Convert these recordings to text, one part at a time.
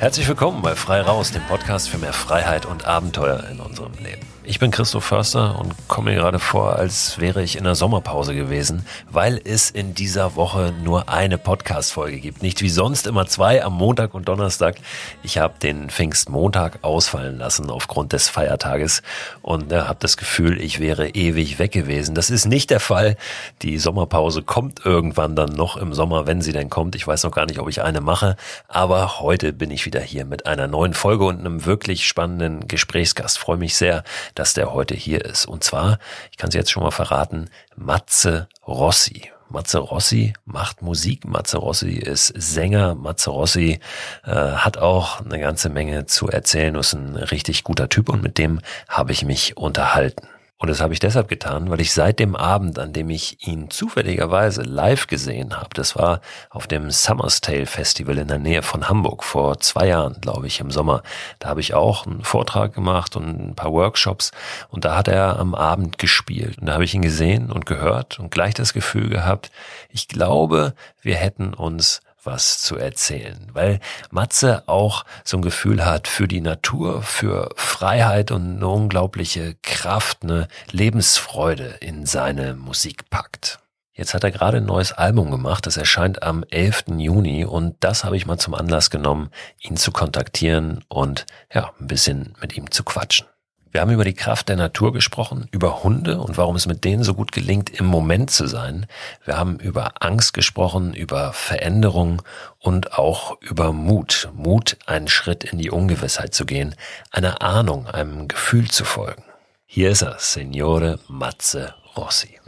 Herzlich willkommen bei Frei Raus, dem Podcast für mehr Freiheit und Abenteuer in unserem Leben. Ich bin Christoph Förster und komme mir gerade vor, als wäre ich in der Sommerpause gewesen, weil es in dieser Woche nur eine Podcast-Folge gibt. Nicht wie sonst immer zwei am Montag und Donnerstag. Ich habe den Pfingstmontag ausfallen lassen aufgrund des Feiertages und äh, habe das Gefühl, ich wäre ewig weg gewesen. Das ist nicht der Fall. Die Sommerpause kommt irgendwann dann noch im Sommer, wenn sie denn kommt. Ich weiß noch gar nicht, ob ich eine mache, aber heute bin ich wieder hier mit einer neuen Folge und einem wirklich spannenden Gesprächsgast. Freue mich sehr, dass der heute hier ist. Und zwar, ich kann es jetzt schon mal verraten, Matze Rossi. Matze Rossi macht Musik. Matze Rossi ist Sänger. Matze Rossi äh, hat auch eine ganze Menge zu erzählen. Ist ein richtig guter Typ und mit dem habe ich mich unterhalten. Und das habe ich deshalb getan, weil ich seit dem Abend, an dem ich ihn zufälligerweise live gesehen habe, das war auf dem Summer's Tale Festival in der Nähe von Hamburg vor zwei Jahren, glaube ich, im Sommer. Da habe ich auch einen Vortrag gemacht und ein paar Workshops und da hat er am Abend gespielt. Und da habe ich ihn gesehen und gehört und gleich das Gefühl gehabt, ich glaube, wir hätten uns was zu erzählen, weil Matze auch so ein Gefühl hat für die Natur, für Freiheit und eine unglaubliche Kraft, eine Lebensfreude in seine Musik packt. Jetzt hat er gerade ein neues Album gemacht, das erscheint am 11. Juni und das habe ich mal zum Anlass genommen, ihn zu kontaktieren und ja, ein bisschen mit ihm zu quatschen. Wir haben über die Kraft der Natur gesprochen, über Hunde und warum es mit denen so gut gelingt, im Moment zu sein. Wir haben über Angst gesprochen, über Veränderung und auch über Mut. Mut, einen Schritt in die Ungewissheit zu gehen, einer Ahnung, einem Gefühl zu folgen. Hier ist er, Signore Matze Rossi.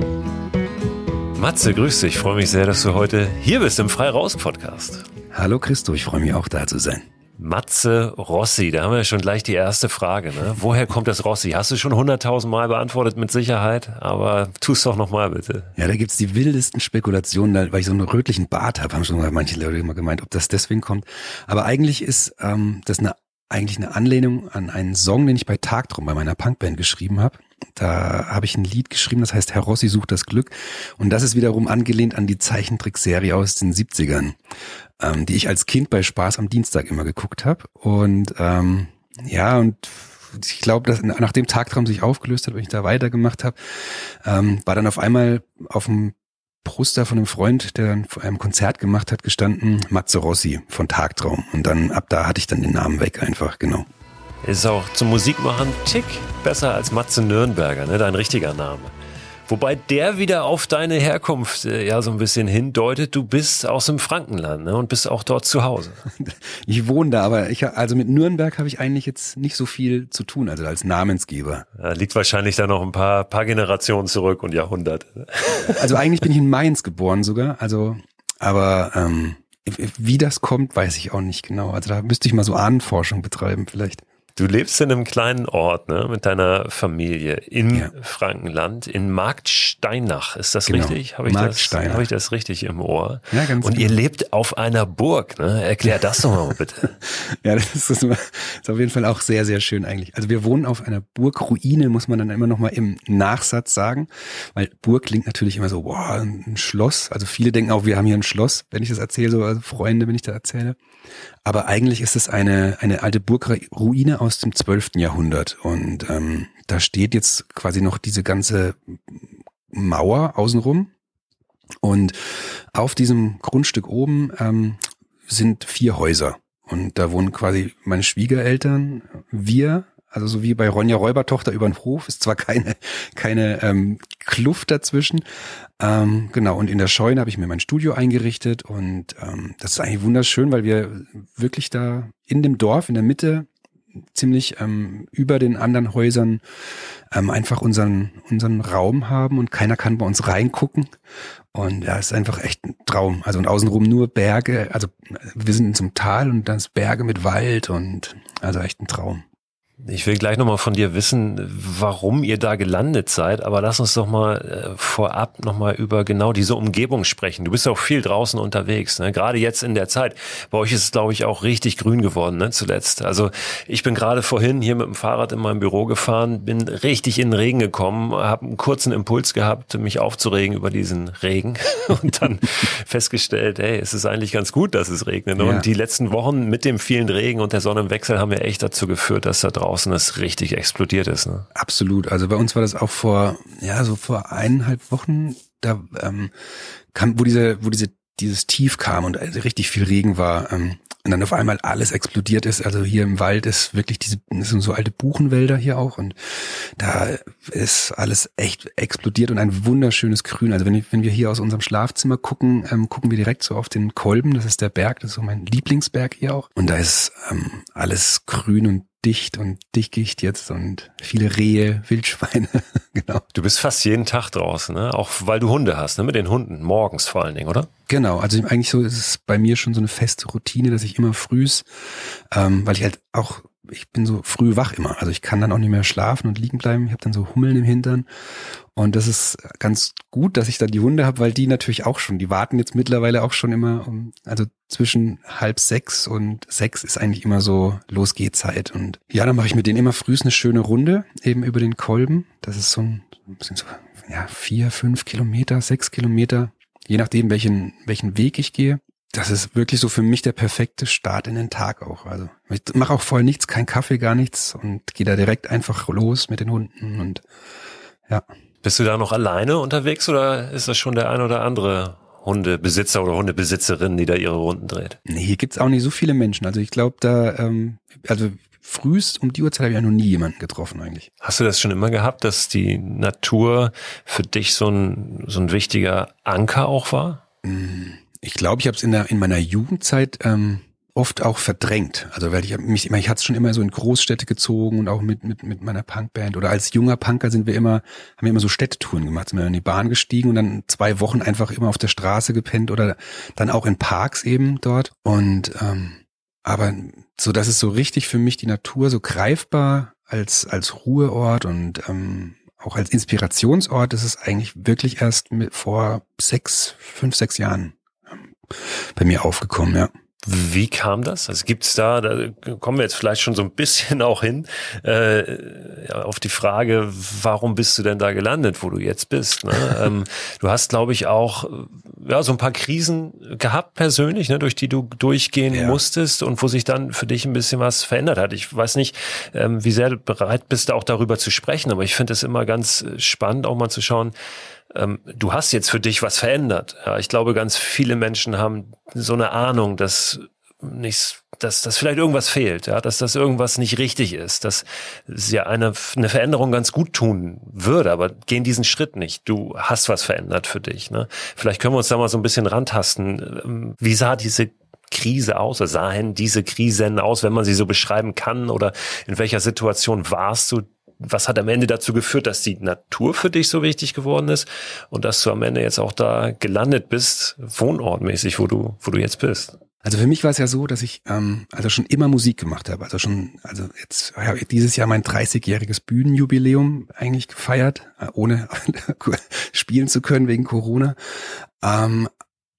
Matze, grüß dich. Ich freue mich sehr, dass du heute hier bist im Frei Raus Podcast. Hallo Christo, ich freue mich auch da zu sein. Matze Rossi, da haben wir schon gleich die erste Frage. Ne? Woher kommt das Rossi? Hast du schon hunderttausend Mal beantwortet mit Sicherheit, aber tust doch nochmal bitte. Ja, da gibt's die wildesten Spekulationen, weil ich so einen rötlichen Bart habe, haben schon mal manche Leute immer gemeint, ob das deswegen kommt. Aber eigentlich ist ähm, das eine eigentlich eine Anlehnung an einen Song, den ich bei Tagtrum bei meiner Punkband geschrieben habe. Da habe ich ein Lied geschrieben, das heißt Herr Rossi sucht das Glück. Und das ist wiederum angelehnt an die Zeichentrickserie aus den 70ern, ähm, die ich als Kind bei Spaß am Dienstag immer geguckt habe. Und ähm, ja, und ich glaube, dass nachdem Tagtraum sich aufgelöst hat und ich da weitergemacht habe, ähm, war dann auf einmal auf dem Poster von einem Freund, der dann vor einem Konzert gemacht hat, gestanden, Matze Rossi von Tagtraum. Und dann ab da hatte ich dann den Namen weg einfach, genau. Ist auch zum Musikmachen Tick besser als Matze Nürnberger, ne? Dein richtiger Name. Wobei der wieder auf deine Herkunft äh, ja so ein bisschen hindeutet. Du bist aus dem Frankenland ne? und bist auch dort zu Hause. Ich wohne da, aber ich also mit Nürnberg habe ich eigentlich jetzt nicht so viel zu tun, also als Namensgeber. Ja, liegt wahrscheinlich da noch ein paar, paar Generationen zurück und Jahrhunderte. Also eigentlich bin ich in Mainz geboren sogar, also aber ähm, wie das kommt, weiß ich auch nicht genau. Also da müsste ich mal so Ahnenforschung betreiben vielleicht. Du lebst in einem kleinen Ort, ne, mit deiner Familie in ja. Frankenland, in Marktsteinach. Ist das genau. richtig? Habe ich, das, hab ich das richtig im Ohr? Ja, ganz Und genau. ihr lebt auf einer Burg, ne? Erklär das doch mal bitte. ja, das ist, das ist auf jeden Fall auch sehr, sehr schön eigentlich. Also wir wohnen auf einer Burgruine, muss man dann immer noch mal im Nachsatz sagen, weil Burg klingt natürlich immer so, boah, ein Schloss. Also viele denken auch, wir haben hier ein Schloss, wenn ich das erzähle, so also Freunde, wenn ich da erzähle. Aber eigentlich ist es eine, eine alte Burgruine aus dem 12. Jahrhundert. Und ähm, da steht jetzt quasi noch diese ganze Mauer außenrum. Und auf diesem Grundstück oben ähm, sind vier Häuser. Und da wohnen quasi meine Schwiegereltern, wir, also so wie bei Ronja Räubertochter über den Hof, ist zwar keine, keine ähm, Kluft dazwischen. Ähm, genau, und in der Scheune habe ich mir mein Studio eingerichtet und ähm, das ist eigentlich wunderschön, weil wir wirklich da in dem Dorf, in der Mitte, ziemlich ähm, über den anderen Häusern ähm, einfach unseren, unseren Raum haben und keiner kann bei uns reingucken. Und ja, ist einfach echt ein Traum. Also und außenrum nur Berge, also wir sind in so einem Tal und dann ist Berge mit Wald und also echt ein Traum. Ich will gleich nochmal von dir wissen, warum ihr da gelandet seid, aber lass uns doch mal äh, vorab nochmal über genau diese Umgebung sprechen. Du bist auch viel draußen unterwegs, ne? gerade jetzt in der Zeit. Bei euch ist es, glaube ich, auch richtig grün geworden, ne? zuletzt. Also ich bin gerade vorhin hier mit dem Fahrrad in meinem Büro gefahren, bin richtig in den Regen gekommen, habe einen kurzen Impuls gehabt, mich aufzuregen über diesen Regen und dann festgestellt, hey, es ist eigentlich ganz gut, dass es regnet. Ja. Und die letzten Wochen mit dem vielen Regen und der Sonnenwechsel haben ja echt dazu geführt, dass da draußen draußen es richtig explodiert ist. Ne? Absolut. Also bei uns war das auch vor, ja, so vor eineinhalb Wochen, da ähm, kam, wo diese, wo diese dieses Tief kam und also richtig viel Regen war ähm, und dann auf einmal alles explodiert ist. Also hier im Wald ist wirklich diese, das sind so alte Buchenwälder hier auch und da ist alles echt explodiert und ein wunderschönes Grün. Also wenn, wenn wir hier aus unserem Schlafzimmer gucken, ähm, gucken wir direkt so auf den Kolben. Das ist der Berg, das ist so mein Lieblingsberg hier auch. Und da ist ähm, alles grün und dicht und dicht jetzt und viele Rehe, Wildschweine, genau. Du bist fast jeden Tag draußen, ne? Auch weil du Hunde hast, ne? Mit den Hunden, morgens vor allen Dingen, oder? Genau, also eigentlich so ist es bei mir schon so eine feste Routine, dass ich immer frühs, ähm, weil ich halt auch ich bin so früh wach immer. Also ich kann dann auch nicht mehr schlafen und liegen bleiben. Ich habe dann so Hummeln im Hintern. Und das ist ganz gut, dass ich dann die Hunde habe, weil die natürlich auch schon, die warten jetzt mittlerweile auch schon immer, um, also zwischen halb sechs und sechs ist eigentlich immer so Losgehzeit. Und ja, dann mache ich mit denen immer frühs eine schöne Runde, eben über den Kolben. Das ist so ein, sind so ja, vier, fünf Kilometer, sechs Kilometer, je nachdem, welchen, welchen Weg ich gehe das ist wirklich so für mich der perfekte Start in den Tag auch. Also ich mache auch voll nichts, kein Kaffee, gar nichts und gehe da direkt einfach los mit den Hunden und ja. Bist du da noch alleine unterwegs oder ist das schon der ein oder andere Hundebesitzer oder Hundebesitzerin, die da ihre Runden dreht? Nee, hier gibt's auch nicht so viele Menschen. Also ich glaube da, ähm, also frühst um die Uhrzeit habe ich ja noch nie jemanden getroffen eigentlich. Hast du das schon immer gehabt, dass die Natur für dich so ein, so ein wichtiger Anker auch war? Mm ich glaube, ich habe es in, der, in meiner Jugendzeit ähm, oft auch verdrängt. Also weil ich mich immer, ich hatte es schon immer so in Großstädte gezogen und auch mit, mit, mit meiner Punkband. Oder als junger Punker sind wir immer, haben wir immer so Städtetouren gemacht, sind wir in die Bahn gestiegen und dann zwei Wochen einfach immer auf der Straße gepennt oder dann auch in Parks eben dort. Und ähm, aber so, das ist so richtig für mich die Natur so greifbar als, als Ruheort und ähm, auch als Inspirationsort ist es eigentlich wirklich erst mit vor sechs, fünf, sechs Jahren bei mir aufgekommen, ja. Wie kam das? Also gibt's da, da kommen wir jetzt vielleicht schon so ein bisschen auch hin, äh, auf die Frage, warum bist du denn da gelandet, wo du jetzt bist? Ne? ähm, du hast, glaube ich, auch ja, so ein paar Krisen gehabt persönlich, ne, durch die du durchgehen ja. musstest und wo sich dann für dich ein bisschen was verändert hat. Ich weiß nicht, ähm, wie sehr du bereit bist, auch darüber zu sprechen, aber ich finde es immer ganz spannend, auch mal zu schauen, ähm, du hast jetzt für dich was verändert. Ja, ich glaube, ganz viele Menschen haben so eine Ahnung, dass nichts, dass, dass vielleicht irgendwas fehlt, ja, dass das irgendwas nicht richtig ist, dass ja eine, eine Veränderung ganz gut tun würde, aber gehen diesen Schritt nicht. Du hast was verändert für dich. Ne? Vielleicht können wir uns da mal so ein bisschen rantasten. Ähm, wie sah diese Krise aus? Oder sahen diese Krisen aus, wenn man sie so beschreiben kann? Oder in welcher Situation warst du, was hat am Ende dazu geführt, dass die Natur für dich so wichtig geworden ist und dass du am Ende jetzt auch da gelandet bist, wohnortmäßig, wo du, wo du jetzt bist? Also für mich war es ja so, dass ich ähm, also schon immer Musik gemacht habe. Also schon, also jetzt habe ich dieses Jahr mein 30-jähriges Bühnenjubiläum eigentlich gefeiert, äh, ohne spielen zu können wegen Corona. Ähm,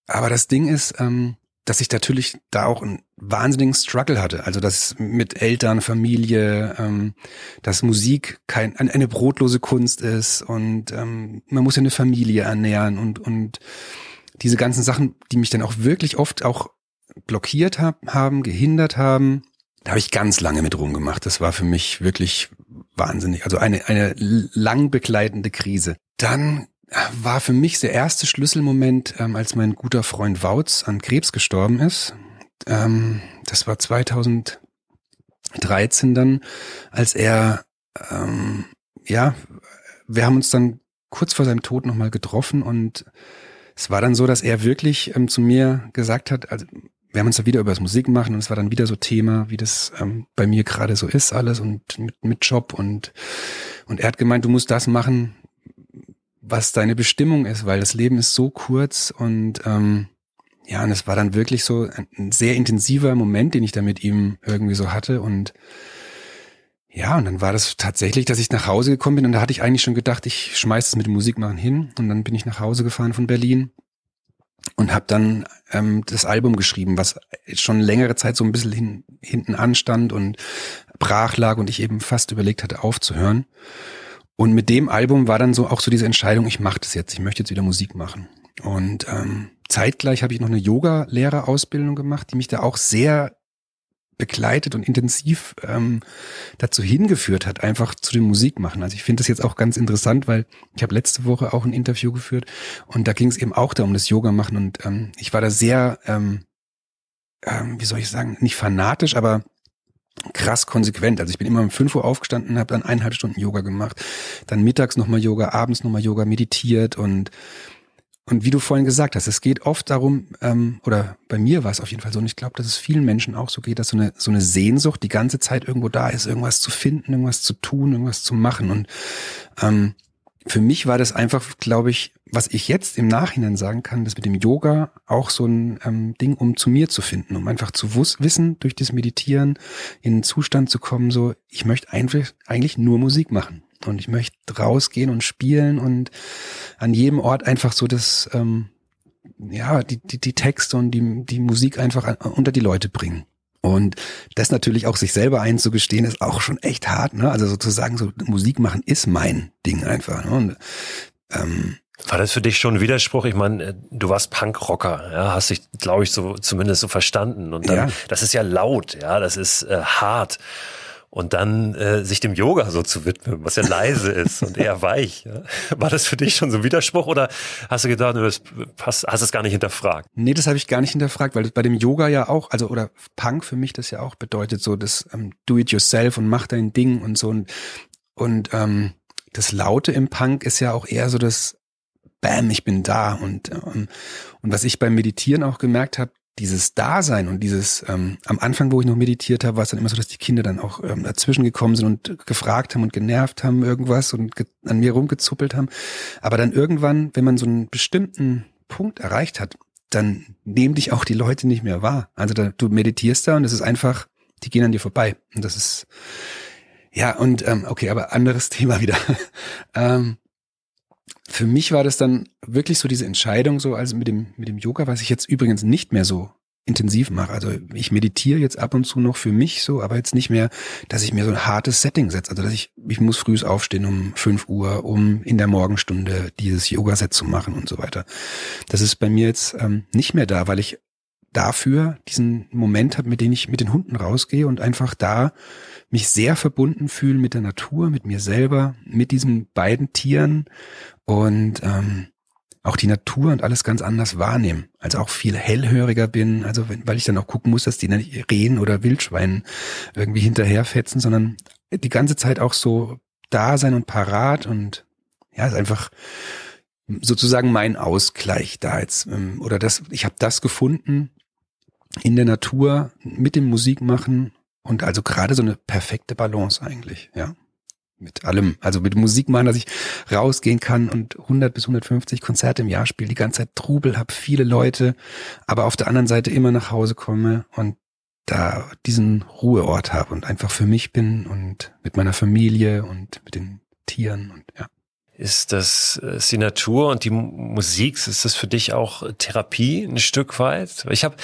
aber das Ding ist, ähm, dass ich natürlich da auch einen wahnsinnigen Struggle hatte. Also dass mit Eltern, Familie, ähm, dass Musik kein eine brotlose Kunst ist und ähm, man muss ja eine Familie ernähren und und diese ganzen Sachen, die mich dann auch wirklich oft auch blockiert hab, haben, gehindert haben, da habe ich ganz lange mit rumgemacht. Das war für mich wirklich wahnsinnig. Also eine eine lang begleitende Krise. Dann war für mich der erste Schlüsselmoment, ähm, als mein guter Freund Wautz an Krebs gestorben ist. Ähm, das war 2013 dann, als er, ähm, ja, wir haben uns dann kurz vor seinem Tod nochmal getroffen und es war dann so, dass er wirklich ähm, zu mir gesagt hat, also wir haben uns da wieder über das Musik machen und es war dann wieder so Thema, wie das ähm, bei mir gerade so ist alles und mit, mit Job und und er hat gemeint, du musst das machen, was deine Bestimmung ist, weil das Leben ist so kurz und ähm, ja, und es war dann wirklich so ein, sehr intensiver Moment, den ich da mit ihm irgendwie so hatte und ja, und dann war das tatsächlich, dass ich nach Hause gekommen bin und da hatte ich eigentlich schon gedacht, ich schmeiß es mit dem Musikmachen hin und dann bin ich nach Hause gefahren von Berlin und habe dann ähm, das Album geschrieben, was schon längere Zeit so ein bisschen hin, hinten anstand und brach lag und ich eben fast überlegt hatte aufzuhören. Und mit dem Album war dann so auch so diese Entscheidung, ich mache das jetzt, ich möchte jetzt wieder Musik machen. Und ähm, zeitgleich habe ich noch eine Yoga-Lehrerausbildung gemacht, die mich da auch sehr begleitet und intensiv ähm, dazu hingeführt hat, einfach zu dem Musikmachen. Also ich finde das jetzt auch ganz interessant, weil ich habe letzte Woche auch ein Interview geführt und da ging es eben auch darum, das Yoga machen und ähm, ich war da sehr, ähm, ähm, wie soll ich sagen, nicht fanatisch, aber krass konsequent. Also ich bin immer um 5 Uhr aufgestanden, habe dann eineinhalb Stunden Yoga gemacht, dann mittags nochmal Yoga, abends nochmal Yoga meditiert und und wie du vorhin gesagt hast, es geht oft darum, ähm, oder bei mir war es auf jeden Fall so, und ich glaube, dass es vielen Menschen auch so geht, dass so eine, so eine Sehnsucht die ganze Zeit irgendwo da ist, irgendwas zu finden, irgendwas zu tun, irgendwas zu machen. Und ähm, für mich war das einfach, glaube ich, was ich jetzt im Nachhinein sagen kann, das mit dem Yoga auch so ein ähm, Ding, um zu mir zu finden, um einfach zu wissen, durch das Meditieren in einen Zustand zu kommen, so, ich möchte eigentlich, eigentlich nur Musik machen. Und ich möchte rausgehen und spielen und an jedem Ort einfach so das, ähm, ja, die, die, die Texte und die, die Musik einfach unter die Leute bringen. Und das natürlich auch sich selber einzugestehen, ist auch schon echt hart, ne? Also sozusagen so Musik machen ist mein Ding einfach. Ne? Und, ähm, war das für dich schon ein Widerspruch? Ich meine, äh, du warst Punkrocker, ja, hast dich, glaube ich, so zumindest so verstanden. Und dann, ja. das ist ja laut, ja, das ist äh, hart und dann äh, sich dem Yoga so zu widmen, was ja leise ist und eher weich. Ja? War das für dich schon so ein Widerspruch oder hast du gedacht, das passt, hast es gar nicht hinterfragt? Nee, das habe ich gar nicht hinterfragt, weil bei dem Yoga ja auch, also oder Punk für mich das ja auch bedeutet, so das ähm, Do it yourself und mach dein Ding und so und, und ähm, das Laute im Punk ist ja auch eher so das Bam, ich bin da und ähm, und was ich beim Meditieren auch gemerkt habe, dieses Dasein und dieses, ähm, am Anfang, wo ich noch meditiert habe, war es dann immer so, dass die Kinder dann auch ähm, dazwischen gekommen sind und gefragt haben und genervt haben irgendwas und an mir rumgezuppelt haben. Aber dann irgendwann, wenn man so einen bestimmten Punkt erreicht hat, dann nehmen dich auch die Leute nicht mehr wahr. Also da, du meditierst da und es ist einfach, die gehen an dir vorbei. Und das ist, ja, und ähm, okay, aber anderes Thema wieder. ähm, für mich war das dann wirklich so diese Entscheidung so, also mit dem, mit dem Yoga, was ich jetzt übrigens nicht mehr so intensiv mache. Also ich meditiere jetzt ab und zu noch für mich so, aber jetzt nicht mehr, dass ich mir so ein hartes Setting setze. Also dass ich, ich muss früh aufstehen um 5 Uhr, um in der Morgenstunde dieses Yoga-Set zu machen und so weiter. Das ist bei mir jetzt ähm, nicht mehr da, weil ich dafür diesen Moment habe, mit dem ich mit den Hunden rausgehe und einfach da mich sehr verbunden fühle mit der Natur, mit mir selber, mit diesen beiden Tieren und ähm, auch die Natur und alles ganz anders wahrnehmen. Also auch viel hellhöriger bin, also wenn, weil ich dann auch gucken muss, dass die nicht Rehen oder Wildschweinen irgendwie hinterherfetzen, sondern die ganze Zeit auch so da sein und parat und ja, ist einfach sozusagen mein Ausgleich da jetzt ähm, oder das ich habe das gefunden in der Natur mit dem Musikmachen und also gerade so eine perfekte Balance eigentlich, ja mit allem, also mit Musik machen, dass ich rausgehen kann und 100 bis 150 Konzerte im Jahr spiele, die ganze Zeit Trubel, habe viele Leute, aber auf der anderen Seite immer nach Hause komme und da diesen Ruheort habe und einfach für mich bin und mit meiner Familie und mit den Tieren und ja. Ist das ist die Natur und die Musik, ist das für dich auch Therapie ein Stück weit? Ich habe,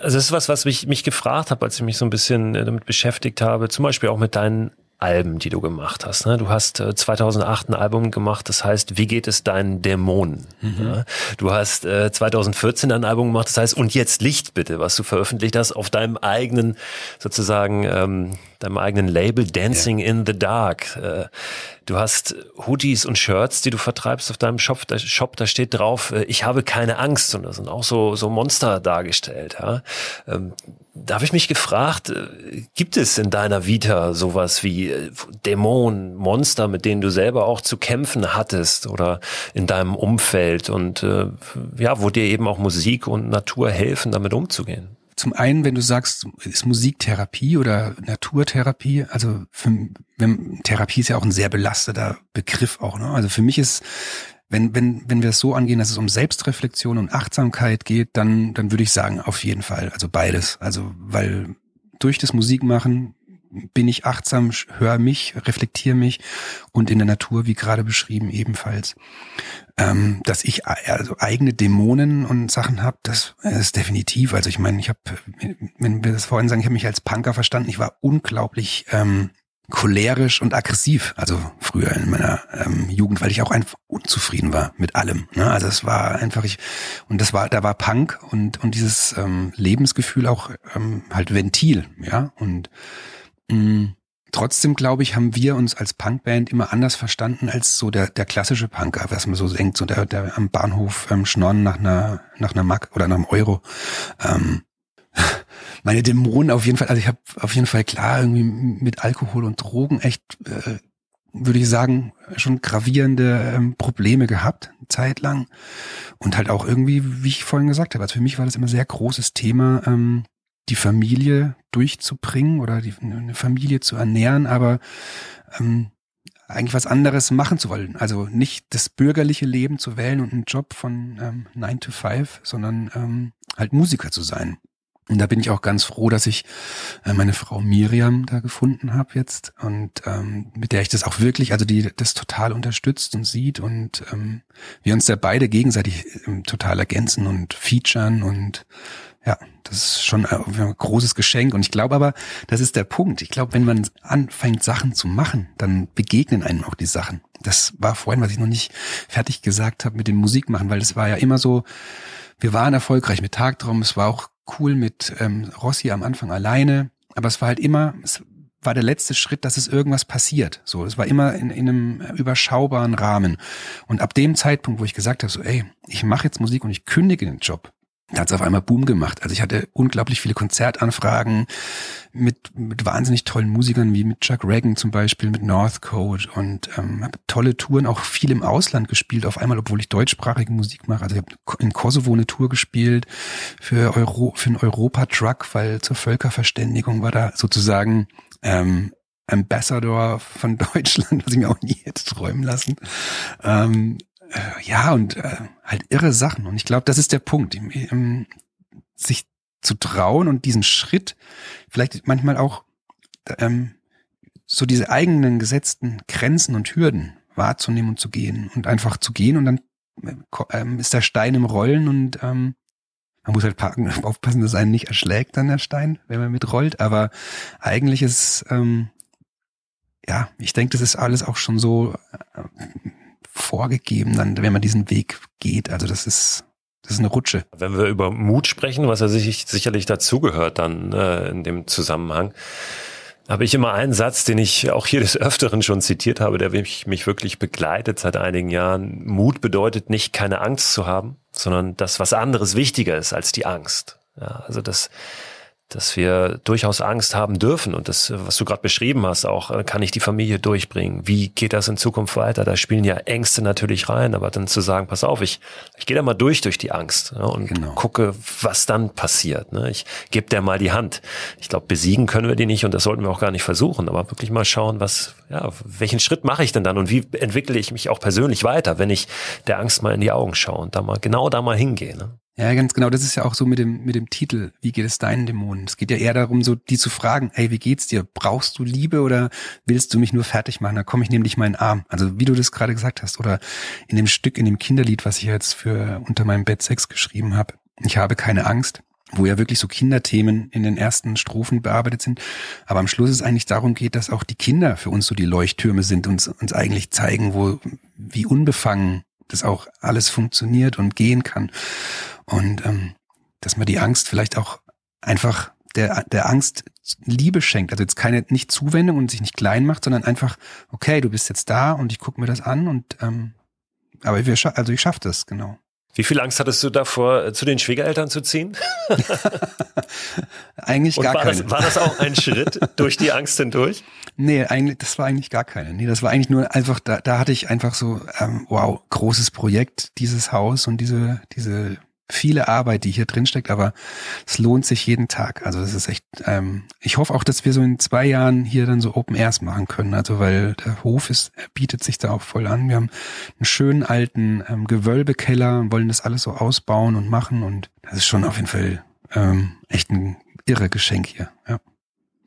also das ist was, was mich, mich gefragt habe, als ich mich so ein bisschen damit beschäftigt habe, zum Beispiel auch mit deinen Alben, die du gemacht hast. Ne? Du hast 2008 äh, ein Album gemacht, das heißt, wie geht es deinen Dämonen? Mhm. Du hast 2014 äh, ein Album gemacht, das heißt, und jetzt Licht bitte, was du veröffentlicht hast auf deinem eigenen, sozusagen, ähm, deinem eigenen Label Dancing ja. in the Dark. Äh, du hast Hoodies und Shirts, die du vertreibst auf deinem Shop. Da, Shop, da steht drauf, ich habe keine Angst. Und da sind auch so, so Monster dargestellt. Ja? Da habe ich mich gefragt, äh, gibt es in deiner Vita sowas wie äh, Dämonen, Monster, mit denen du selber auch zu kämpfen hattest oder in deinem Umfeld und äh, ja, wo dir eben auch Musik und Natur helfen, damit umzugehen? Zum einen, wenn du sagst, ist Musiktherapie oder Naturtherapie, also für, wenn, Therapie ist ja auch ein sehr belasteter Begriff auch. Ne? Also für mich ist wenn, wenn, wenn wir es so angehen, dass es um Selbstreflexion und Achtsamkeit geht, dann, dann würde ich sagen, auf jeden Fall. Also beides. Also, weil durch das Musikmachen bin ich achtsam, höre mich, reflektiere mich und in der Natur, wie gerade beschrieben, ebenfalls. Ähm, dass ich also eigene Dämonen und Sachen habe, das ist definitiv. Also ich meine, ich habe, wenn wir das vorhin sagen, ich habe mich als Punker verstanden, ich war unglaublich ähm, cholerisch und aggressiv, also früher in meiner ähm, Jugend, weil ich auch einfach unzufrieden war mit allem. Ne? Also es war einfach ich und das war, da war Punk und und dieses ähm, Lebensgefühl auch ähm, halt Ventil, ja und mh, mm, Trotzdem glaube ich, haben wir uns als Punkband immer anders verstanden als so der, der klassische Punker, was man so denkt, so der, der am Bahnhof ähm, schnorren nach einer, nach einer Mark oder nach einem Euro. Ähm, meine Dämonen auf jeden Fall, also ich habe auf jeden Fall klar irgendwie mit Alkohol und Drogen echt, äh, würde ich sagen, schon gravierende ähm, Probleme gehabt, zeitlang. Und halt auch irgendwie, wie ich vorhin gesagt habe, also für mich war das immer sehr großes Thema, ähm, die Familie durchzubringen oder die, eine Familie zu ernähren, aber ähm, eigentlich was anderes machen zu wollen. Also nicht das bürgerliche Leben zu wählen und einen Job von ähm, 9 to 5, sondern ähm, halt Musiker zu sein. Und da bin ich auch ganz froh, dass ich äh, meine Frau Miriam da gefunden habe jetzt und ähm, mit der ich das auch wirklich, also die das total unterstützt und sieht und ähm, wir uns da beide gegenseitig ähm, total ergänzen und featuren und ja, das ist schon ein großes Geschenk. Und ich glaube aber, das ist der Punkt. Ich glaube, wenn man anfängt, Sachen zu machen, dann begegnen einem auch die Sachen. Das war vorhin, was ich noch nicht fertig gesagt habe mit dem Musikmachen, weil das war ja immer so, wir waren erfolgreich mit Tagtraum, es war auch cool mit ähm, Rossi am Anfang alleine, aber es war halt immer, es war der letzte Schritt, dass es irgendwas passiert. So, es war immer in, in einem überschaubaren Rahmen. Und ab dem Zeitpunkt, wo ich gesagt habe, so, ey, ich mache jetzt Musik und ich kündige den Job, da hat es auf einmal Boom gemacht. Also ich hatte unglaublich viele Konzertanfragen mit, mit wahnsinnig tollen Musikern wie mit Chuck Reagan zum Beispiel, mit Northcote und ähm, habe tolle Touren, auch viel im Ausland gespielt, auf einmal, obwohl ich deutschsprachige Musik mache. Also ich habe in Kosovo eine Tour gespielt für, Euro, für einen Europa-Truck, weil zur Völkerverständigung war da sozusagen ähm, Ambassador von Deutschland, was ich mir auch nie hätte träumen lassen. Ähm, äh, ja, und äh, halt irre Sachen. Und ich glaube, das ist der Punkt, ähm, sich zu trauen und diesen Schritt vielleicht manchmal auch ähm, so diese eigenen gesetzten Grenzen und Hürden wahrzunehmen und zu gehen und einfach zu gehen und dann ähm, ist der Stein im Rollen und ähm, man muss halt parken, aufpassen, dass einen nicht erschlägt dann der Stein, wenn man mitrollt. Aber eigentlich ist ähm, ja, ich denke, das ist alles auch schon so äh, vorgegeben, dann, wenn man diesen Weg geht. Also das ist, das ist eine Rutsche. Wenn wir über Mut sprechen, was ja sich, sicherlich dazugehört dann äh, in dem Zusammenhang, habe ich immer einen Satz, den ich auch hier des Öfteren schon zitiert habe, der mich, mich wirklich begleitet seit einigen Jahren. Mut bedeutet nicht, keine Angst zu haben, sondern dass was anderes wichtiger ist als die Angst. Ja, also das, dass wir durchaus Angst haben dürfen. Und das, was du gerade beschrieben hast, auch äh, kann ich die Familie durchbringen? Wie geht das in Zukunft weiter? Da spielen ja Ängste natürlich rein, aber dann zu sagen, pass auf, ich, ich gehe da mal durch durch die Angst ja, und genau. gucke, was dann passiert. Ne? Ich gebe der mal die Hand. Ich glaube, besiegen können wir die nicht und das sollten wir auch gar nicht versuchen, aber wirklich mal schauen, was, ja, welchen Schritt mache ich denn dann und wie entwickle ich mich auch persönlich weiter, wenn ich der Angst mal in die Augen schaue und da mal genau da mal hingehe. Ne? Ja, ganz genau. Das ist ja auch so mit dem, mit dem Titel. Wie geht es deinen Dämonen? Es geht ja eher darum, so die zu fragen, hey, wie geht's dir? Brauchst du Liebe oder willst du mich nur fertig machen? Da komme ich nämlich meinen Arm. Also wie du das gerade gesagt hast. Oder in dem Stück, in dem Kinderlied, was ich jetzt für unter meinem Bett Sex geschrieben habe. Ich habe keine Angst wo ja wirklich so Kinderthemen in den ersten Strophen bearbeitet sind. Aber am Schluss es eigentlich darum geht, dass auch die Kinder für uns so die Leuchttürme sind und uns eigentlich zeigen, wo, wie unbefangen das auch alles funktioniert und gehen kann. Und ähm, dass man die Angst vielleicht auch einfach der, der Angst Liebe schenkt. Also jetzt keine, nicht Zuwendung und sich nicht klein macht, sondern einfach, okay, du bist jetzt da und ich gucke mir das an und ähm, aber wir also ich schaff das, genau. Wie viel Angst hattest du davor, äh, zu den Schwiegereltern zu ziehen? eigentlich gar war keine. Das, war das auch ein Schritt durch die Angst hindurch? Nee, eigentlich, das war eigentlich gar keine. Nee, das war eigentlich nur einfach, da, da hatte ich einfach so, ähm, wow, großes Projekt, dieses Haus und diese, diese viele Arbeit, die hier drin steckt, aber es lohnt sich jeden Tag. Also das ist echt, ähm, ich hoffe auch, dass wir so in zwei Jahren hier dann so Open Airs machen können. Also weil der Hof ist, bietet sich da auch voll an. Wir haben einen schönen alten ähm, Gewölbekeller und wollen das alles so ausbauen und machen und das ist schon auf jeden Fall ähm, echt ein irre Geschenk hier. Ja.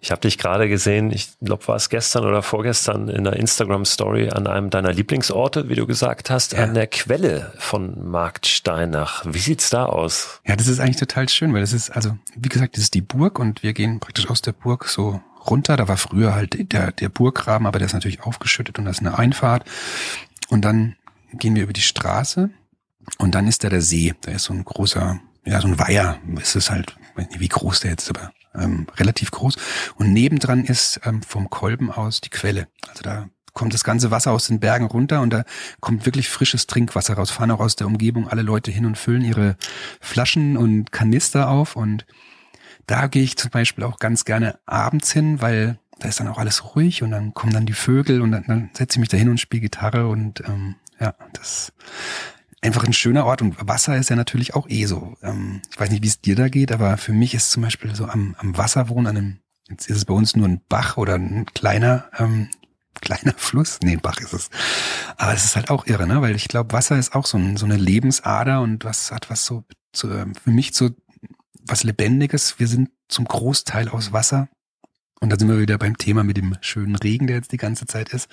Ich habe dich gerade gesehen, ich glaube, war es gestern oder vorgestern in der Instagram-Story an einem deiner Lieblingsorte, wie du gesagt hast, ja. an der Quelle von Marktsteinach. Wie sieht's da aus? Ja, das ist eigentlich total schön, weil das ist, also, wie gesagt, das ist die Burg und wir gehen praktisch aus der Burg so runter. Da war früher halt der, der Burggraben, aber der ist natürlich aufgeschüttet und das ist eine Einfahrt. Und dann gehen wir über die Straße und dann ist da der See. Da ist so ein großer, ja, so ein Weiher. Es ist halt, weiß nicht, wie groß der jetzt, aber ähm, relativ groß. Und nebendran ist ähm, vom Kolben aus die Quelle. Also da kommt das ganze Wasser aus den Bergen runter und da kommt wirklich frisches Trinkwasser raus. Fahren auch aus der Umgebung alle Leute hin und füllen ihre Flaschen und Kanister auf. Und da gehe ich zum Beispiel auch ganz gerne abends hin, weil da ist dann auch alles ruhig und dann kommen dann die Vögel und dann, dann setze ich mich da hin und spiele Gitarre und ähm, ja, das einfach ein schöner Ort und Wasser ist ja natürlich auch eh so. Ähm, ich weiß nicht, wie es dir da geht, aber für mich ist zum Beispiel so am, am Wasser wohnen, an einem, jetzt ist es bei uns nur ein Bach oder ein kleiner, ähm, kleiner Fluss. Nee, ein Bach ist es. Aber es ist halt auch irre, ne? Weil ich glaube, Wasser ist auch so, ein, so eine Lebensader und was hat was so, so ähm, für mich so was Lebendiges. Wir sind zum Großteil aus Wasser. Und da sind wir wieder beim Thema mit dem schönen Regen, der jetzt die ganze Zeit ist.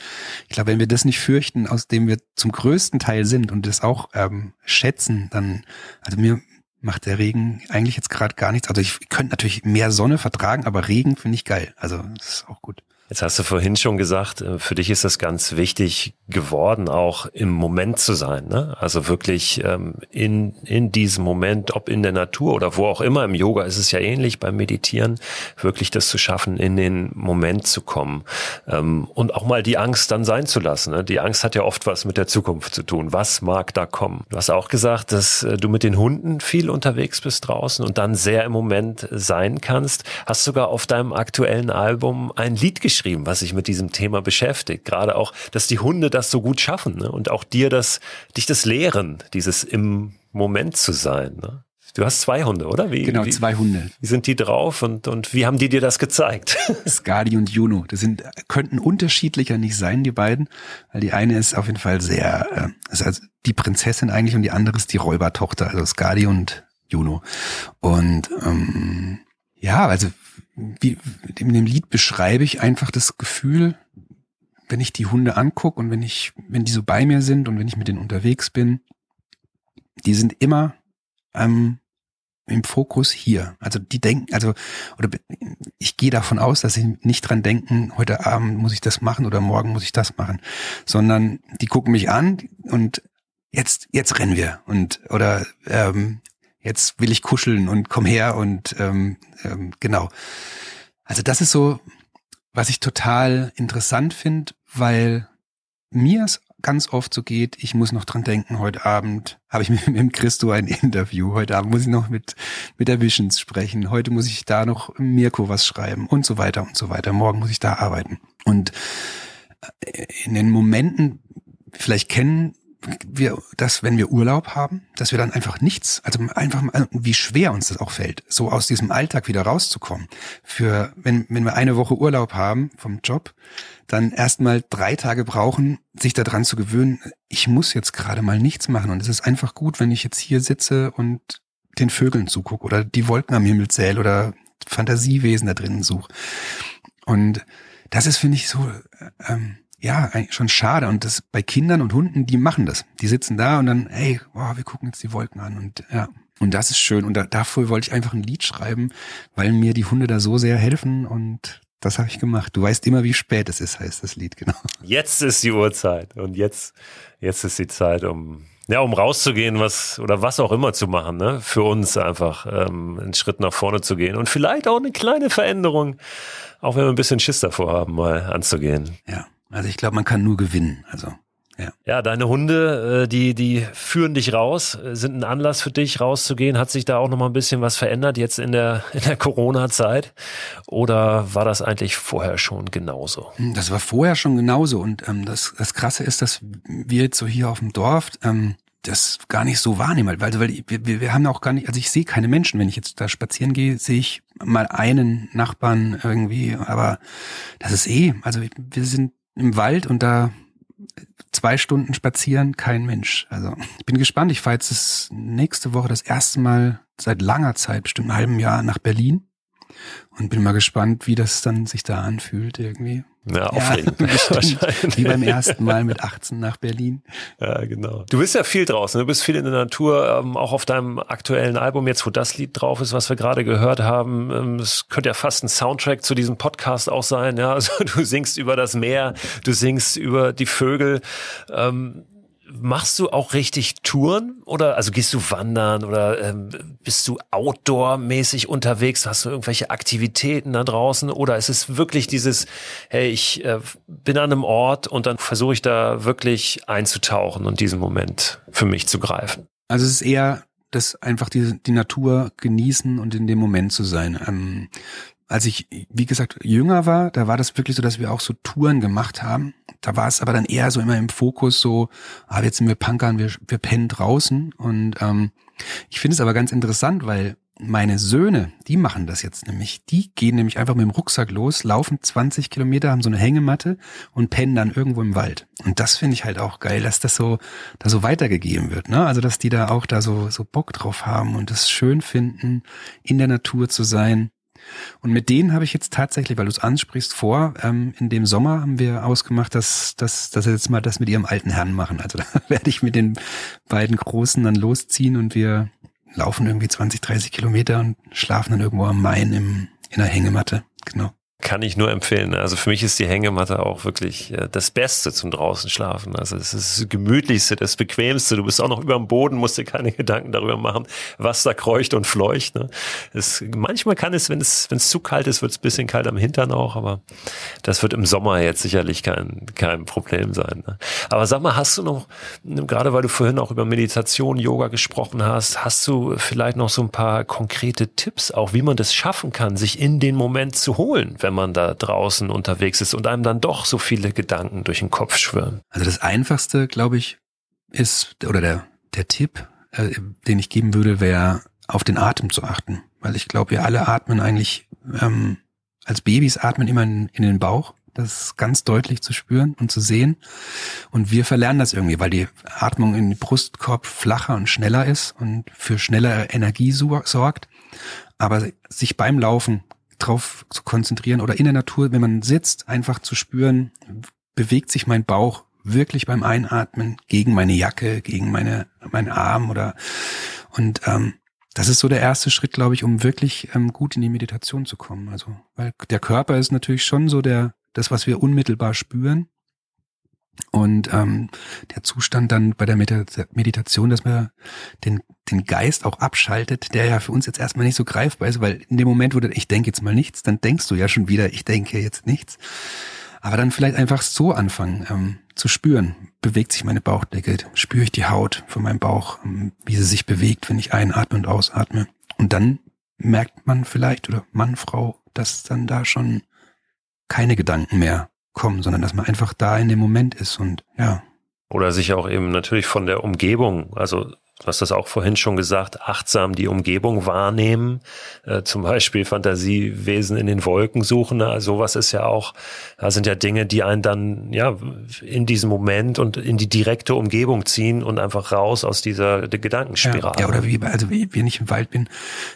Ich glaube, wenn wir das nicht fürchten, aus dem wir zum größten Teil sind und das auch ähm, schätzen, dann, also mir macht der Regen eigentlich jetzt gerade gar nichts. Also ich könnte natürlich mehr Sonne vertragen, aber Regen finde ich geil. Also das ist auch gut. Jetzt hast du vorhin schon gesagt, äh, für dich ist es ganz wichtig geworden, auch im Moment zu sein. Ne? Also wirklich ähm, in, in diesem Moment, ob in der Natur oder wo auch immer, im Yoga ist es ja ähnlich beim Meditieren, wirklich das zu schaffen, in den Moment zu kommen. Ähm, und auch mal die Angst dann sein zu lassen. Ne? Die Angst hat ja oft was mit der Zukunft zu tun. Was mag da kommen? Du hast auch gesagt, dass äh, du mit den Hunden viel unterwegs bist draußen und dann sehr im Moment sein kannst. Hast sogar auf deinem aktuellen Album ein Lied geschrieben geschrieben, was sich mit diesem Thema beschäftigt. Gerade auch, dass die Hunde das so gut schaffen ne? und auch dir das, dich das lehren, dieses im Moment zu sein. Ne? Du hast zwei Hunde, oder? Wie, genau, wie, zwei Hunde. Wie sind die drauf und, und wie haben die dir das gezeigt? Skadi und Juno. Das sind, könnten unterschiedlicher nicht sein, die beiden. Weil die eine ist auf jeden Fall sehr, äh, ist also die Prinzessin eigentlich und die andere ist die Räubertochter, also Skadi und Juno. Und ähm, ja, also wie, in dem Lied beschreibe ich einfach das Gefühl, wenn ich die Hunde angucke und wenn ich, wenn die so bei mir sind und wenn ich mit denen unterwegs bin, die sind immer ähm, im Fokus hier. Also die denken, also oder ich gehe davon aus, dass sie nicht dran denken, heute Abend muss ich das machen oder morgen muss ich das machen, sondern die gucken mich an und jetzt jetzt rennen wir und oder ähm, jetzt will ich kuscheln und komm her und ähm, ähm, genau. Also das ist so, was ich total interessant finde, weil mir es ganz oft so geht, ich muss noch dran denken, heute Abend habe ich mit, mit Christo ein Interview, heute Abend muss ich noch mit, mit der Visions sprechen, heute muss ich da noch Mirko was schreiben und so weiter und so weiter, morgen muss ich da arbeiten. Und äh, in den Momenten, vielleicht kennen wir, dass wenn wir Urlaub haben, dass wir dann einfach nichts, also einfach mal, wie schwer uns das auch fällt, so aus diesem Alltag wieder rauszukommen. Für, wenn, wenn wir eine Woche Urlaub haben vom Job, dann erstmal drei Tage brauchen, sich daran zu gewöhnen, ich muss jetzt gerade mal nichts machen. Und es ist einfach gut, wenn ich jetzt hier sitze und den Vögeln zugucke oder die Wolken am Himmel zähle oder Fantasiewesen da drinnen suche. Und das ist, finde ich, so, ähm, ja, eigentlich schon schade. Und das bei Kindern und Hunden, die machen das. Die sitzen da und dann, hey, wow, wir gucken jetzt die Wolken an und ja. Und das ist schön. Und da, dafür wollte ich einfach ein Lied schreiben, weil mir die Hunde da so sehr helfen und das habe ich gemacht. Du weißt immer, wie spät es ist, heißt das Lied, genau. Jetzt ist die Uhrzeit und jetzt, jetzt ist die Zeit, um ja, um rauszugehen, was oder was auch immer zu machen, ne? Für uns einfach ähm, einen Schritt nach vorne zu gehen und vielleicht auch eine kleine Veränderung, auch wenn wir ein bisschen Schiss davor haben, mal anzugehen. Ja. Also ich glaube, man kann nur gewinnen. Also ja. ja, deine Hunde, äh, die, die führen dich raus, äh, sind ein Anlass für dich rauszugehen. Hat sich da auch noch mal ein bisschen was verändert jetzt in der, in der Corona-Zeit? Oder war das eigentlich vorher schon genauso? Das war vorher schon genauso. Und ähm, das, das Krasse ist, dass wir jetzt so hier auf dem Dorf ähm, das gar nicht so wahrnehmen. Weil, weil wir, wir haben auch gar nicht, also ich sehe keine Menschen. Wenn ich jetzt da spazieren gehe, sehe ich mal einen Nachbarn irgendwie. Aber das ist eh, also wir sind im Wald und da zwei Stunden spazieren, kein Mensch. Also ich bin gespannt. Ich fahre jetzt nächste Woche das erste Mal seit langer Zeit, bestimmt einem halben Jahr, nach Berlin. Und bin mal gespannt, wie das dann sich da anfühlt irgendwie. Ja, aufregend. Ja, wahrscheinlich. Wie beim ersten Mal mit 18 nach Berlin. Ja, genau. Du bist ja viel draußen, du bist viel in der Natur, ähm, auch auf deinem aktuellen Album, jetzt wo das Lied drauf ist, was wir gerade gehört haben. Ähm, es könnte ja fast ein Soundtrack zu diesem Podcast auch sein. Ja, also du singst über das Meer, du singst über die Vögel. Ähm, machst du auch richtig Touren oder also gehst du wandern oder ähm, bist du outdoor-mäßig unterwegs? Hast du irgendwelche Aktivitäten da draußen oder ist es wirklich dieses, hey, ich äh, bin an einem Ort und dann versuche ich da wirklich einzutauchen und diesen Moment für mich zu greifen? Also es ist eher das einfach die, die Natur genießen und in dem Moment zu sein. Ähm, als ich, wie gesagt, jünger war, da war das wirklich so, dass wir auch so Touren gemacht haben. Da war es aber dann eher so immer im Fokus so, ah, jetzt sind wir Punkern, wir, wir pennen draußen. Und ähm, ich finde es aber ganz interessant, weil meine Söhne, die machen das jetzt nämlich. Die gehen nämlich einfach mit dem Rucksack los, laufen 20 Kilometer, haben so eine Hängematte und pennen dann irgendwo im Wald. Und das finde ich halt auch geil, dass das so, da so weitergegeben wird, ne? Also, dass die da auch da so, so Bock drauf haben und es schön finden, in der Natur zu sein. Und mit denen habe ich jetzt tatsächlich, weil du es ansprichst, vor, ähm, in dem Sommer haben wir ausgemacht, dass, dass, dass sie jetzt mal das mit ihrem alten Herrn machen. Also da werde ich mit den beiden Großen dann losziehen und wir laufen irgendwie 20, 30 Kilometer und schlafen dann irgendwo am Main im, in der Hängematte. Genau kann ich nur empfehlen. Also für mich ist die Hängematte auch wirklich äh, das Beste zum draußen schlafen. Also es ist das gemütlichste, das bequemste. Du bist auch noch über dem Boden, musst dir keine Gedanken darüber machen, was da kreucht und fleucht. Ne? Es, manchmal kann es, wenn es, zu kalt ist, wird es bisschen kalt am Hintern auch, aber das wird im Sommer jetzt sicherlich kein, kein Problem sein. Ne? Aber sag mal, hast du noch, gerade weil du vorhin auch über Meditation, Yoga gesprochen hast, hast du vielleicht noch so ein paar konkrete Tipps, auch wie man das schaffen kann, sich in den Moment zu holen, wenn wenn man da draußen unterwegs ist und einem dann doch so viele Gedanken durch den Kopf schwirren? Also das Einfachste, glaube ich, ist, oder der, der Tipp, äh, den ich geben würde, wäre, auf den Atem zu achten. Weil ich glaube, wir alle atmen eigentlich, ähm, als Babys atmen immer in, in den Bauch. Das ist ganz deutlich zu spüren und zu sehen. Und wir verlernen das irgendwie, weil die Atmung in den Brustkorb flacher und schneller ist und für schnellere Energie sorgt. Aber sich beim Laufen drauf zu konzentrieren oder in der Natur, wenn man sitzt, einfach zu spüren, bewegt sich mein Bauch wirklich beim Einatmen gegen meine Jacke, gegen meine meinen Arm oder und ähm, das ist so der erste Schritt, glaube ich, um wirklich ähm, gut in die Meditation zu kommen. Also, weil der Körper ist natürlich schon so der das, was wir unmittelbar spüren. Und ähm, der Zustand dann bei der Meditation, dass man den, den Geist auch abschaltet, der ja für uns jetzt erstmal nicht so greifbar ist, weil in dem Moment, wo du, ich denke jetzt mal nichts, dann denkst du ja schon wieder, ich denke jetzt nichts. Aber dann vielleicht einfach so anfangen ähm, zu spüren. Bewegt sich meine Bauchdecke? Spüre ich die Haut von meinem Bauch, ähm, wie sie sich bewegt, wenn ich einatme und ausatme? Und dann merkt man vielleicht, oder Mann, Frau, dass dann da schon keine Gedanken mehr kommen, sondern dass man einfach da in dem Moment ist und ja. Oder sich auch eben natürlich von der Umgebung, also du hast das auch vorhin schon gesagt, achtsam die Umgebung wahrnehmen, äh, zum Beispiel Fantasiewesen in den Wolken suchen, also sowas ist ja auch, da sind ja Dinge, die einen dann ja in diesem Moment und in die direkte Umgebung ziehen und einfach raus aus dieser Gedankenspirale. Ja, ja oder wie, also wie, wenn ich im Wald bin,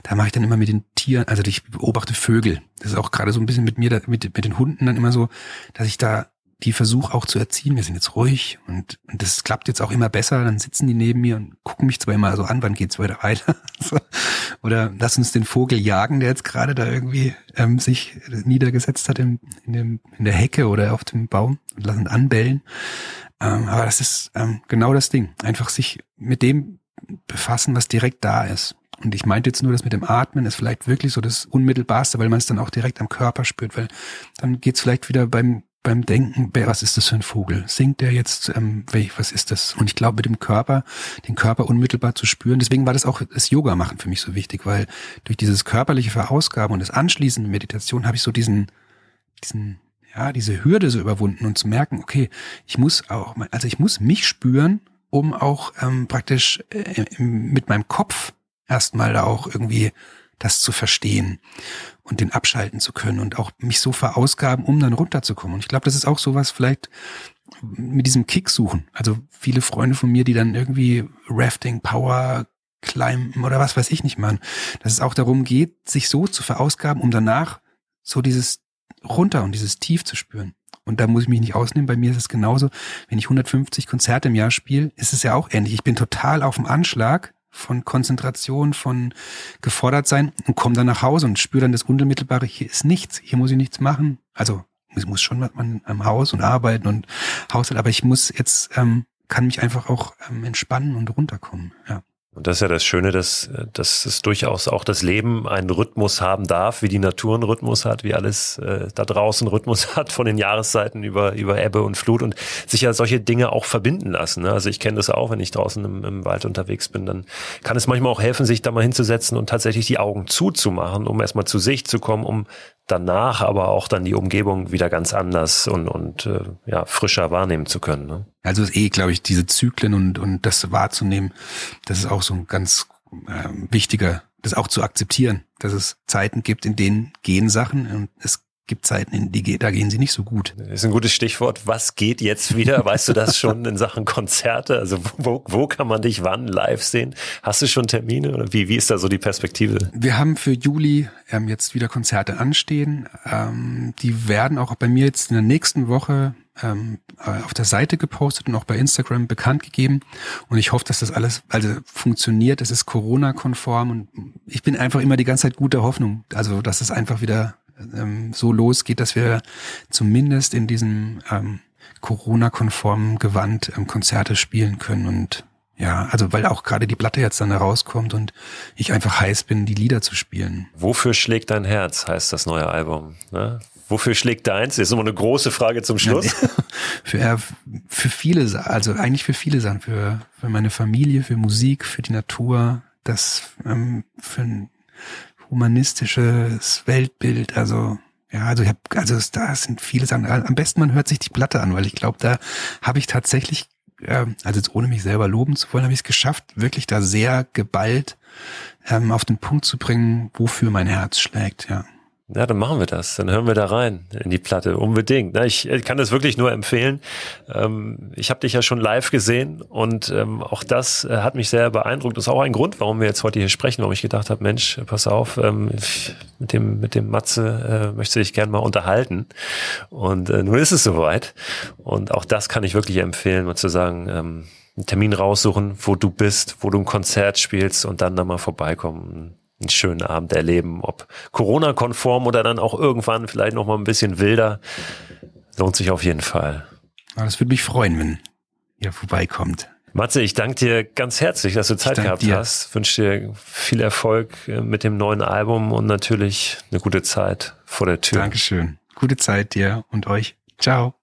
da mache ich dann immer mit den Tieren, also ich beobachte Vögel. Das ist auch gerade so ein bisschen mit mir, mit, mit den Hunden dann immer so, dass ich da die versuche auch zu erziehen, wir sind jetzt ruhig und, und das klappt jetzt auch immer besser, dann sitzen die neben mir und gucken mich zwar immer so an, wann geht's weiter weiter. Oder lass uns den Vogel jagen, der jetzt gerade da irgendwie ähm, sich niedergesetzt hat im, in, dem, in der Hecke oder auf dem Baum und lassen anbellen. Ähm, aber das ist ähm, genau das Ding. Einfach sich mit dem befassen, was direkt da ist. Und ich meinte jetzt nur, dass mit dem Atmen ist vielleicht wirklich so das Unmittelbarste, weil man es dann auch direkt am Körper spürt, weil dann geht's vielleicht wieder beim beim Denken, was ist das für ein Vogel? Singt der jetzt, ähm, was ist das? Und ich glaube, mit dem Körper, den Körper unmittelbar zu spüren, deswegen war das auch das Yoga machen für mich so wichtig, weil durch dieses körperliche Verausgaben und das anschließende Meditation habe ich so diesen, diesen, ja, diese Hürde so überwunden und zu merken, okay, ich muss auch, also ich muss mich spüren, um auch ähm, praktisch äh, mit meinem Kopf erstmal da auch irgendwie das zu verstehen und den abschalten zu können und auch mich so verausgaben, um dann runterzukommen. Und ich glaube, das ist auch sowas vielleicht mit diesem Kick suchen. Also viele Freunde von mir, die dann irgendwie Rafting, Power, climben oder was weiß ich nicht machen. Dass es auch darum geht, sich so zu verausgaben, um danach so dieses runter und dieses Tief zu spüren. Und da muss ich mich nicht ausnehmen. Bei mir ist es genauso. Wenn ich 150 Konzerte im Jahr spiele, ist es ja auch ähnlich. Ich bin total auf dem Anschlag von Konzentration, von gefordert sein und komme dann nach Hause und spüre dann das Unmittelbare. Hier ist nichts. Hier muss ich nichts machen. Also ich muss schon man am Haus und arbeiten und Haushalt, aber ich muss jetzt ähm, kann mich einfach auch ähm, entspannen und runterkommen. Ja. Und das ist ja das Schöne, dass, dass es durchaus auch das Leben einen Rhythmus haben darf, wie die Natur einen Rhythmus hat, wie alles äh, da draußen Rhythmus hat, von den Jahreszeiten über, über Ebbe und Flut und sich ja solche Dinge auch verbinden lassen. Ne? Also ich kenne das auch, wenn ich draußen im, im Wald unterwegs bin, dann kann es manchmal auch helfen, sich da mal hinzusetzen und tatsächlich die Augen zuzumachen, um erstmal zu sich zu kommen, um danach aber auch dann die Umgebung wieder ganz anders und, und äh, ja, frischer wahrnehmen zu können. Ne? Also ist eh, glaube ich, diese Zyklen und, und das wahrzunehmen, das ist auch so ein ganz äh, wichtiger, das auch zu akzeptieren, dass es Zeiten gibt, in denen gehen Sachen und es gibt Zeiten, in die da gehen sie nicht so gut. Das ist ein gutes Stichwort. Was geht jetzt wieder? Weißt du das schon in Sachen Konzerte? Also wo, wo kann man dich wann live sehen? Hast du schon Termine oder wie, wie ist da so die Perspektive? Wir haben für Juli ähm, jetzt wieder Konzerte anstehen. Ähm, die werden auch bei mir jetzt in der nächsten Woche ähm, auf der Seite gepostet und auch bei Instagram bekannt gegeben. Und ich hoffe, dass das alles also funktioniert. Es ist Corona-konform und ich bin einfach immer die ganze Zeit guter Hoffnung. Also, dass es einfach wieder ähm, so losgeht, dass wir zumindest in diesem ähm, Corona-konformen Gewand ähm, Konzerte spielen können und ja, also weil auch gerade die Platte jetzt dann herauskommt und ich einfach heiß bin, die Lieder zu spielen. Wofür schlägt dein Herz, heißt das neue Album. Ne? Wofür schlägt deins? Das ist immer eine große Frage zum Schluss. für, für viele, also eigentlich für viele Sachen, für, für meine Familie, für Musik, für die Natur, das ähm, für ein humanistisches Weltbild, also ja, also ich habe, also da sind viele Sachen. Am besten man hört sich die Platte an, weil ich glaube, da habe ich tatsächlich, äh, also jetzt ohne mich selber loben zu wollen, habe ich es geschafft, wirklich da sehr geballt ähm, auf den Punkt zu bringen, wofür mein Herz schlägt, ja. Ja, dann machen wir das. Dann hören wir da rein in die Platte. Unbedingt. Ich kann das wirklich nur empfehlen. Ähm, ich habe dich ja schon live gesehen und ähm, auch das äh, hat mich sehr beeindruckt. Das ist auch ein Grund, warum wir jetzt heute hier sprechen, warum ich gedacht habe, Mensch, pass auf, ähm, mit dem, mit dem Matze äh, möchte ich gerne mal unterhalten. Und äh, nun ist es soweit. Und auch das kann ich wirklich empfehlen, mal zu sagen, einen Termin raussuchen, wo du bist, wo du ein Konzert spielst und dann da mal vorbeikommen einen schönen Abend erleben, ob Corona-konform oder dann auch irgendwann vielleicht noch mal ein bisschen wilder. Lohnt sich auf jeden Fall. Das würde mich freuen, wenn ihr vorbeikommt. Matze, ich danke dir ganz herzlich, dass du Zeit gehabt dir. hast. Wünsche dir viel Erfolg äh, mit dem neuen Album und natürlich eine gute Zeit vor der Tür. Dankeschön. Gute Zeit dir und euch. Ciao.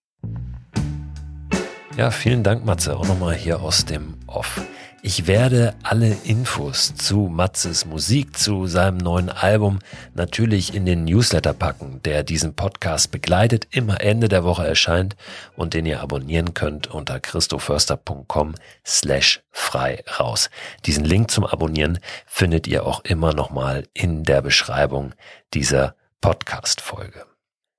Ja, vielen Dank, Matze, auch nochmal hier aus dem Off. Ich werde alle Infos zu Matzes Musik, zu seinem neuen Album natürlich in den Newsletter packen, der diesen Podcast begleitet, immer Ende der Woche erscheint und den ihr abonnieren könnt unter christoförster.com slash frei raus. Diesen Link zum Abonnieren findet ihr auch immer nochmal in der Beschreibung dieser Podcast-Folge.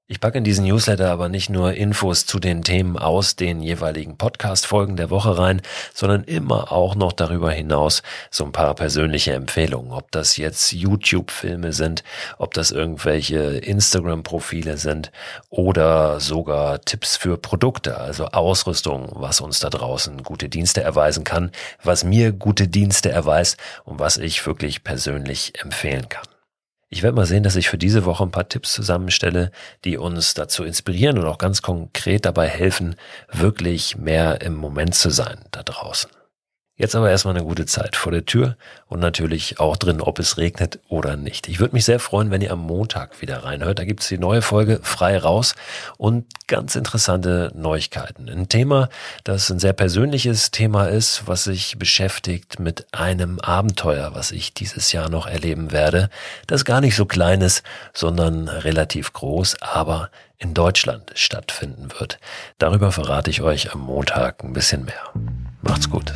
Ich packe in diesen Newsletter aber nicht nur Infos zu den Themen aus den jeweiligen Podcast-Folgen der Woche rein, sondern immer auch noch darüber hinaus so ein paar persönliche Empfehlungen. Ob das jetzt YouTube-Filme sind, ob das irgendwelche Instagram-Profile sind oder sogar Tipps für Produkte, also Ausrüstung, was uns da draußen gute Dienste erweisen kann, was mir gute Dienste erweist und was ich wirklich persönlich empfehlen kann. Ich werde mal sehen, dass ich für diese Woche ein paar Tipps zusammenstelle, die uns dazu inspirieren und auch ganz konkret dabei helfen, wirklich mehr im Moment zu sein da draußen. Jetzt aber erstmal eine gute Zeit vor der Tür und natürlich auch drin, ob es regnet oder nicht. Ich würde mich sehr freuen, wenn ihr am Montag wieder reinhört. Da gibt es die neue Folge frei raus und ganz interessante Neuigkeiten. Ein Thema, das ein sehr persönliches Thema ist, was sich beschäftigt mit einem Abenteuer, was ich dieses Jahr noch erleben werde, das gar nicht so klein ist, sondern relativ groß, aber in Deutschland stattfinden wird. Darüber verrate ich euch am Montag ein bisschen mehr. Macht's gut.